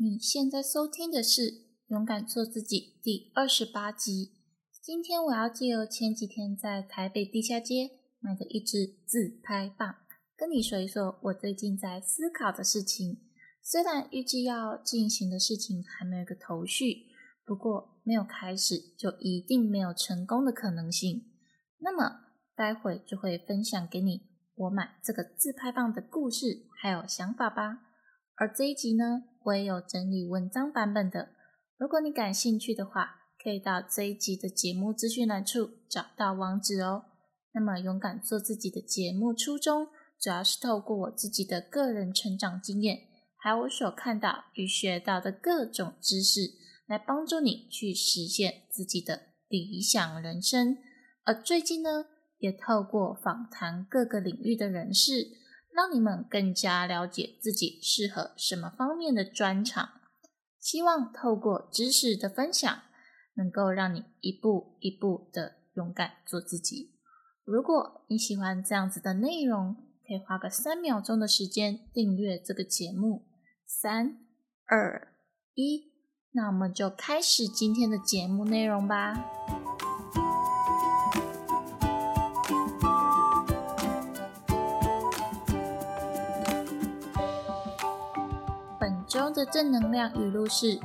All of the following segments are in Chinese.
你现在收听的是《勇敢做自己》第二十八集。今天我要借由前几天在台北地下街买的一支自拍棒，跟你说一说我最近在思考的事情。虽然预计要进行的事情还没有个头绪，不过没有开始就一定没有成功的可能性。那么待会就会分享给你我买这个自拍棒的故事还有想法吧。而这一集呢，我也有整理文章版本的。如果你感兴趣的话，可以到这一集的节目资讯栏处找到网址哦。那么，勇敢做自己的节目初衷，主要是透过我自己的个人成长经验，还有我所看到与学到的各种知识，来帮助你去实现自己的理想人生。而最近呢，也透过访谈各个领域的人士，让你们更加了解自己适合什么方面的专长。希望透过知识的分享，能够让你一步一步的勇敢做自己。如果你喜欢这样子的内容，可以花个三秒钟的时间订阅这个节目。三、二、一，那我们就开始今天的节目内容吧。中的正能量语录是：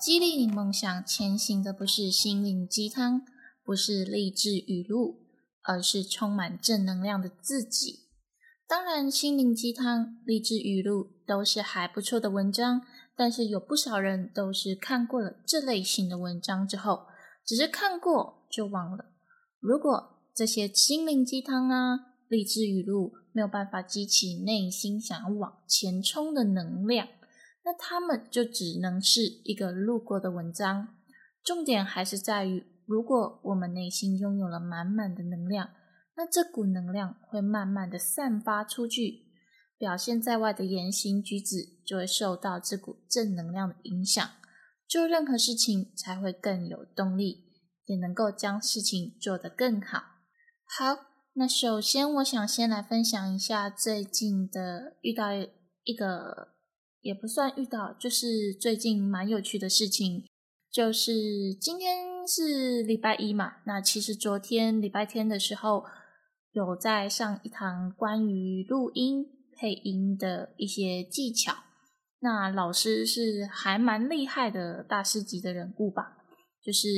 激励你梦想前行的不是心灵鸡汤，不是励志语录，而是充满正能量的自己。当然，心灵鸡汤、励志语录都是还不错的文章，但是有不少人都是看过了这类型的文章之后，只是看过就忘了。如果这些心灵鸡汤啊、励志语录没有办法激起内心想要往前冲的能量，那他们就只能是一个路过的文章，重点还是在于，如果我们内心拥有了满满的能量，那这股能量会慢慢的散发出去，表现在外的言行举止就会受到这股正能量的影响，做任何事情才会更有动力，也能够将事情做得更好。好，那首先我想先来分享一下最近的遇到一个。也不算遇到，就是最近蛮有趣的事情，就是今天是礼拜一嘛，那其实昨天礼拜天的时候，有在上一堂关于录音配音的一些技巧，那老师是还蛮厉害的大师级的人物吧，就是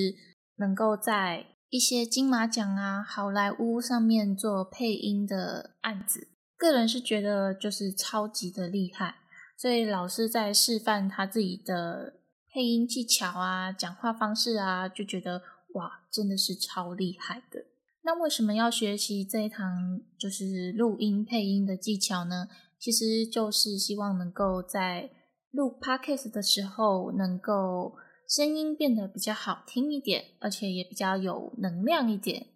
能够在一些金马奖啊、好莱坞上面做配音的案子，个人是觉得就是超级的厉害。所以老师在示范他自己的配音技巧啊、讲话方式啊，就觉得哇，真的是超厉害的。那为什么要学习这一堂就是录音配音的技巧呢？其实就是希望能够在录 podcast 的时候，能够声音变得比较好听一点，而且也比较有能量一点。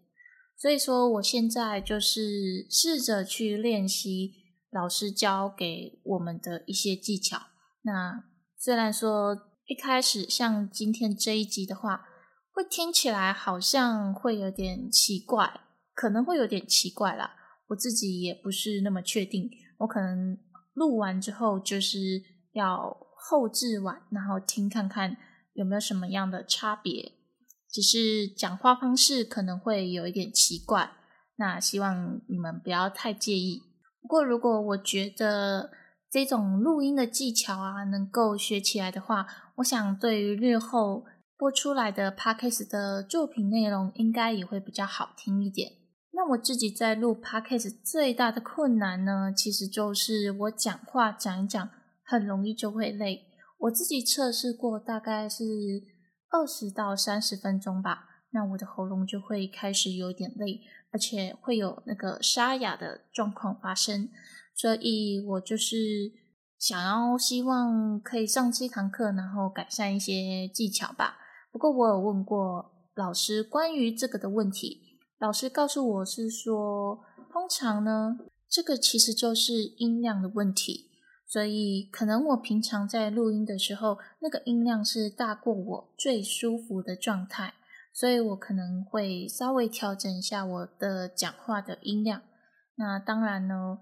所以说，我现在就是试着去练习。老师教给我们的一些技巧，那虽然说一开始像今天这一集的话，会听起来好像会有点奇怪，可能会有点奇怪啦。我自己也不是那么确定，我可能录完之后就是要后置完，然后听看看有没有什么样的差别。只是讲话方式可能会有一点奇怪，那希望你们不要太介意。不过，如果我觉得这种录音的技巧啊，能够学起来的话，我想对于日后播出来的 podcast 的作品内容，应该也会比较好听一点。那我自己在录 podcast 最大的困难呢，其实就是我讲话讲一讲，很容易就会累。我自己测试过，大概是二十到三十分钟吧，那我的喉咙就会开始有点累。而且会有那个沙哑的状况发生，所以我就是想要希望可以上这堂课，然后改善一些技巧吧。不过我有问过老师关于这个的问题，老师告诉我是说，通常呢，这个其实就是音量的问题，所以可能我平常在录音的时候，那个音量是大过我最舒服的状态。所以我可能会稍微调整一下我的讲话的音量。那当然呢，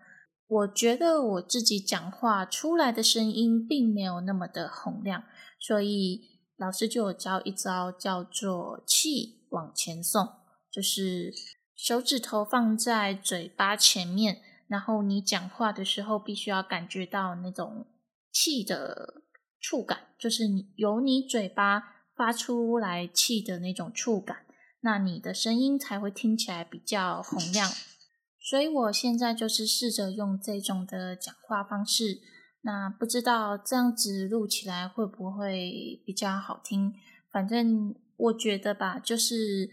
我觉得我自己讲话出来的声音并没有那么的洪亮，所以老师就有教一招叫做气往前送，就是手指头放在嘴巴前面，然后你讲话的时候必须要感觉到那种气的触感，就是你由你嘴巴发出来气的那种触感，那你的声音才会听起来比较洪亮。所以我现在就是试着用这种的讲话方式，那不知道这样子录起来会不会比较好听？反正我觉得吧，就是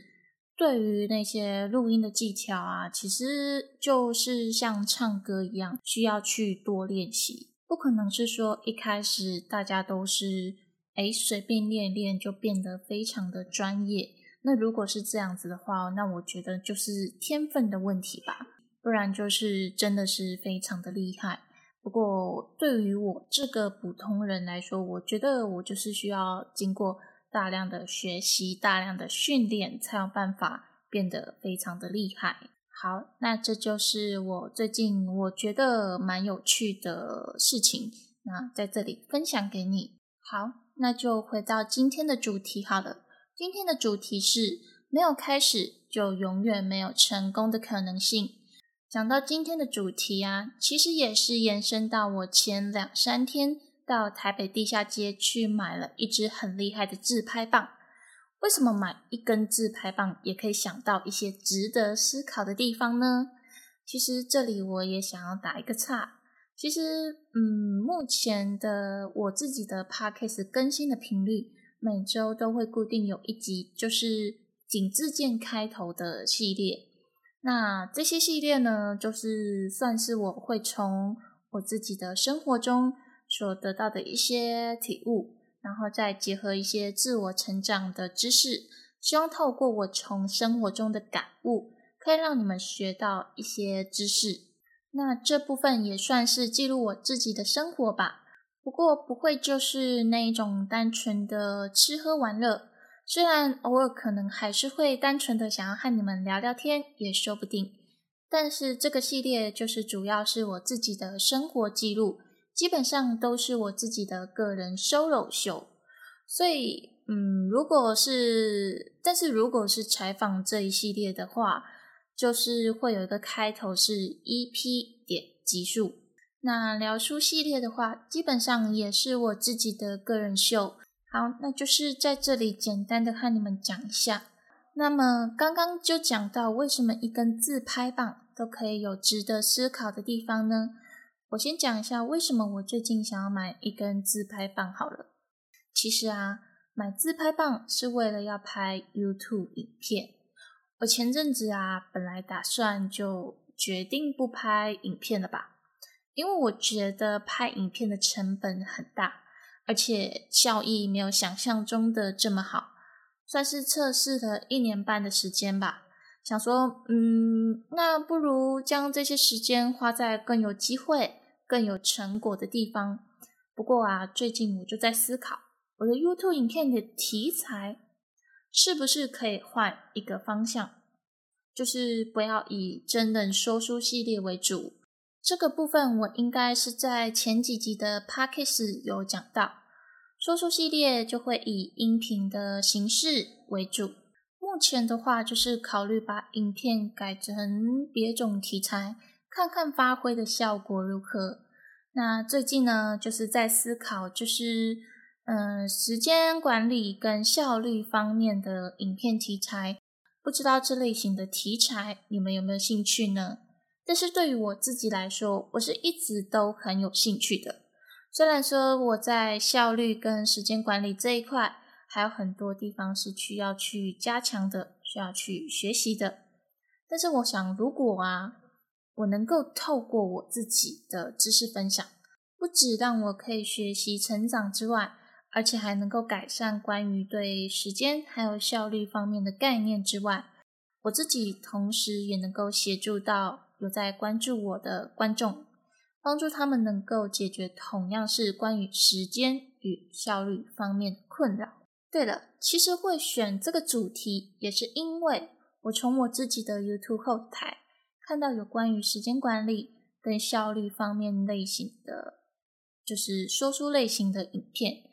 对于那些录音的技巧啊，其实就是像唱歌一样，需要去多练习。不可能是说一开始大家都是诶随便练练就变得非常的专业。那如果是这样子的话，那我觉得就是天分的问题吧。不然就是真的是非常的厉害。不过对于我这个普通人来说，我觉得我就是需要经过大量的学习、大量的训练，才有办法变得非常的厉害。好，那这就是我最近我觉得蛮有趣的事情，那在这里分享给你。好，那就回到今天的主题好了。今天的主题是没有开始就永远没有成功的可能性。讲到今天的主题啊，其实也是延伸到我前两三天到台北地下街去买了一支很厉害的自拍棒。为什么买一根自拍棒也可以想到一些值得思考的地方呢？其实这里我也想要打一个岔。其实，嗯，目前的我自己的 podcast 更新的频率，每周都会固定有一集，就是井字键开头的系列。那这些系列呢，就是算是我会从我自己的生活中所得到的一些体悟，然后再结合一些自我成长的知识，希望透过我从生活中的感悟，可以让你们学到一些知识。那这部分也算是记录我自己的生活吧，不过不会就是那一种单纯的吃喝玩乐。虽然偶尔可能还是会单纯的想要和你们聊聊天，也说不定。但是这个系列就是主要是我自己的生活记录，基本上都是我自己的个人 solo 秀。所以，嗯，如果是，但是如果是采访这一系列的话，就是会有一个开头是 EP 点集数。那聊书系列的话，基本上也是我自己的个人秀。好，那就是在这里简单的和你们讲一下。那么刚刚就讲到，为什么一根自拍棒都可以有值得思考的地方呢？我先讲一下为什么我最近想要买一根自拍棒。好了，其实啊，买自拍棒是为了要拍 YouTube 影片。我前阵子啊，本来打算就决定不拍影片了吧，因为我觉得拍影片的成本很大。而且效益没有想象中的这么好，算是测试了一年半的时间吧。想说，嗯，那不如将这些时间花在更有机会、更有成果的地方。不过啊，最近我就在思考，我的 YouTube 影片的题材是不是可以换一个方向，就是不要以真人说书系列为主。这个部分我应该是在前几集的 p a c k a g e 有讲到。说书系列就会以音频的形式为主，目前的话就是考虑把影片改成别种题材，看看发挥的效果如何。那最近呢，就是在思考，就是嗯，时间管理跟效率方面的影片题材，不知道这类型的题材你们有没有兴趣呢？但是对于我自己来说，我是一直都很有兴趣的。虽然说我在效率跟时间管理这一块还有很多地方是需要去加强的，需要去学习的，但是我想，如果啊，我能够透过我自己的知识分享，不止让我可以学习成长之外，而且还能够改善关于对时间还有效率方面的概念之外，我自己同时也能够协助到有在关注我的观众。帮助他们能够解决同样是关于时间与效率方面的困扰。对了，其实会选这个主题，也是因为我从我自己的 YouTube 后台看到有关于时间管理跟效率方面类型的，就是说书类型的影片，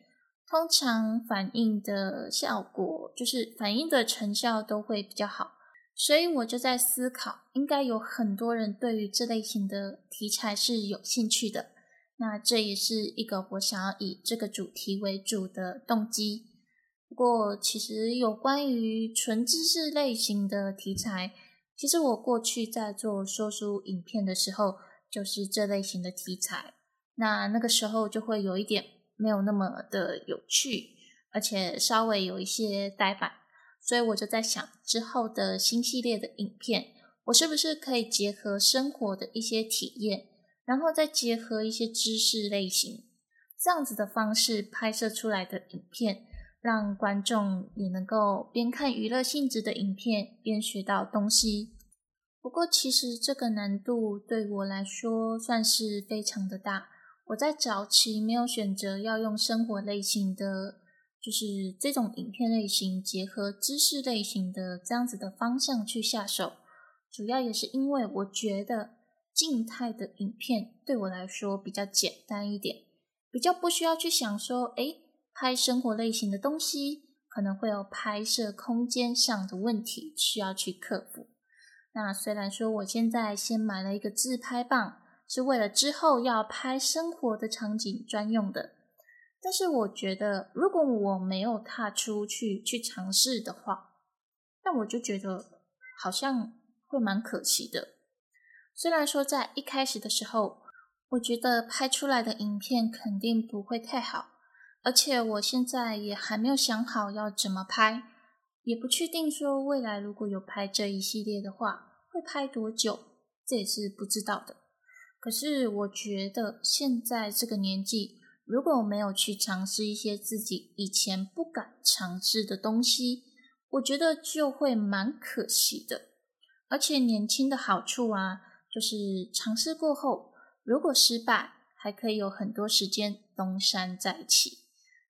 通常反映的效果，就是反映的成效都会比较好。所以我就在思考，应该有很多人对于这类型的题材是有兴趣的。那这也是一个我想要以这个主题为主的动机。不过，其实有关于纯知识类型的题材，其实我过去在做说书影片的时候，就是这类型的题材。那那个时候就会有一点没有那么的有趣，而且稍微有一些呆板。所以我就在想，之后的新系列的影片，我是不是可以结合生活的一些体验，然后再结合一些知识类型，这样子的方式拍摄出来的影片，让观众也能够边看娱乐性质的影片，边学到东西。不过，其实这个难度对我来说算是非常的大。我在早期没有选择要用生活类型的。就是这种影片类型结合知识类型的这样子的方向去下手，主要也是因为我觉得静态的影片对我来说比较简单一点，比较不需要去想说，哎，拍生活类型的东西可能会有拍摄空间上的问题需要去克服。那虽然说我现在先买了一个自拍棒，是为了之后要拍生活的场景专用的。但是我觉得，如果我没有踏出去去尝试的话，那我就觉得好像会蛮可惜的。虽然说在一开始的时候，我觉得拍出来的影片肯定不会太好，而且我现在也还没有想好要怎么拍，也不确定说未来如果有拍这一系列的话，会拍多久，这也是不知道的。可是我觉得现在这个年纪。如果没有去尝试一些自己以前不敢尝试的东西，我觉得就会蛮可惜的。而且年轻的好处啊，就是尝试过后，如果失败，还可以有很多时间东山再起。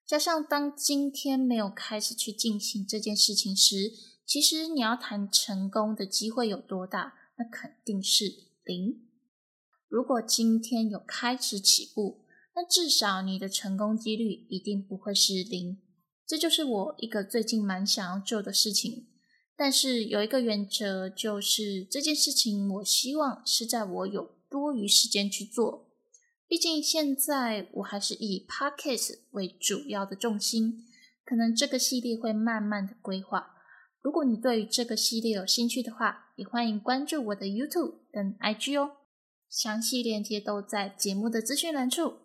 加上当今天没有开始去进行这件事情时，其实你要谈成功的机会有多大，那肯定是零。如果今天有开始起步，那至少你的成功几率一定不会是零，这就是我一个最近蛮想要做的事情。但是有一个原则，就是这件事情我希望是在我有多余时间去做。毕竟现在我还是以 podcast 为主要的重心，可能这个系列会慢慢的规划。如果你对于这个系列有兴趣的话，也欢迎关注我的 YouTube 跟 IG 哦，详细链接都在节目的资讯栏处。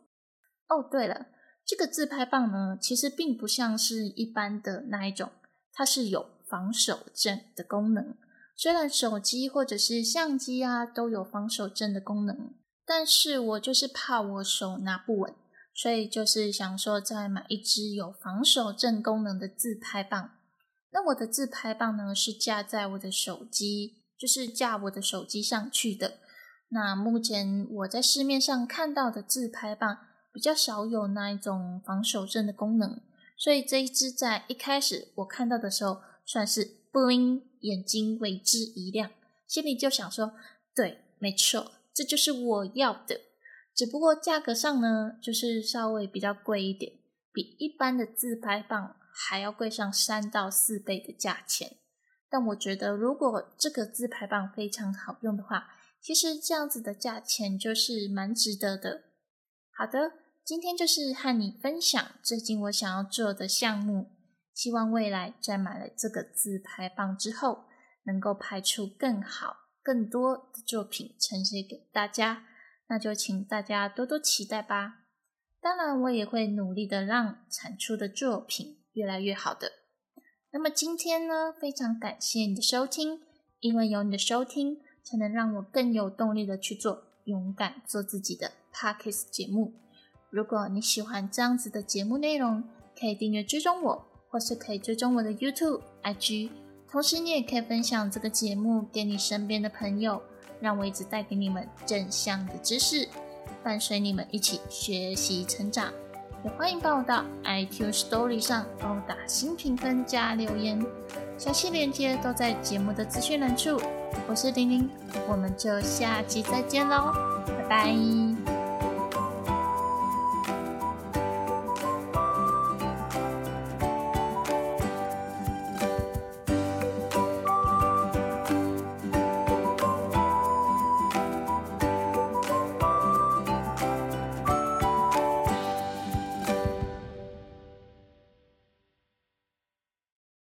哦，对了，这个自拍棒呢，其实并不像是一般的那一种，它是有防手震的功能。虽然手机或者是相机啊都有防手震的功能，但是我就是怕我手拿不稳，所以就是想说再买一支有防手震功能的自拍棒。那我的自拍棒呢，是架在我的手机，就是架我的手机上去的。那目前我在市面上看到的自拍棒。比较少有那一种防守震的功能，所以这一支在一开始我看到的时候，算是不灵，眼睛为之一亮，心里就想说：对，没错，这就是我要的。只不过价格上呢，就是稍微比较贵一点，比一般的自拍棒还要贵上三到四倍的价钱。但我觉得，如果这个自拍棒非常好用的话，其实这样子的价钱就是蛮值得的。好的。今天就是和你分享最近我想要做的项目，希望未来在买了这个自拍棒之后，能够拍出更好、更多的作品呈现给大家。那就请大家多多期待吧。当然，我也会努力的让产出的作品越来越好的。那么今天呢，非常感谢你的收听，因为有你的收听，才能让我更有动力的去做勇敢做自己的 Parkes 节目。如果你喜欢这样子的节目内容，可以订阅追踪我，或是可以追踪我的 YouTube、IG。同时，你也可以分享这个节目给你身边的朋友，让我一直带给你们正向的知识，伴随你们一起学习成长。也欢迎帮我到 iQ Story 上帮我打新评分加留言，详细链接都在节目的资讯栏处。我是玲玲，我们就下期再见喽，拜。拜。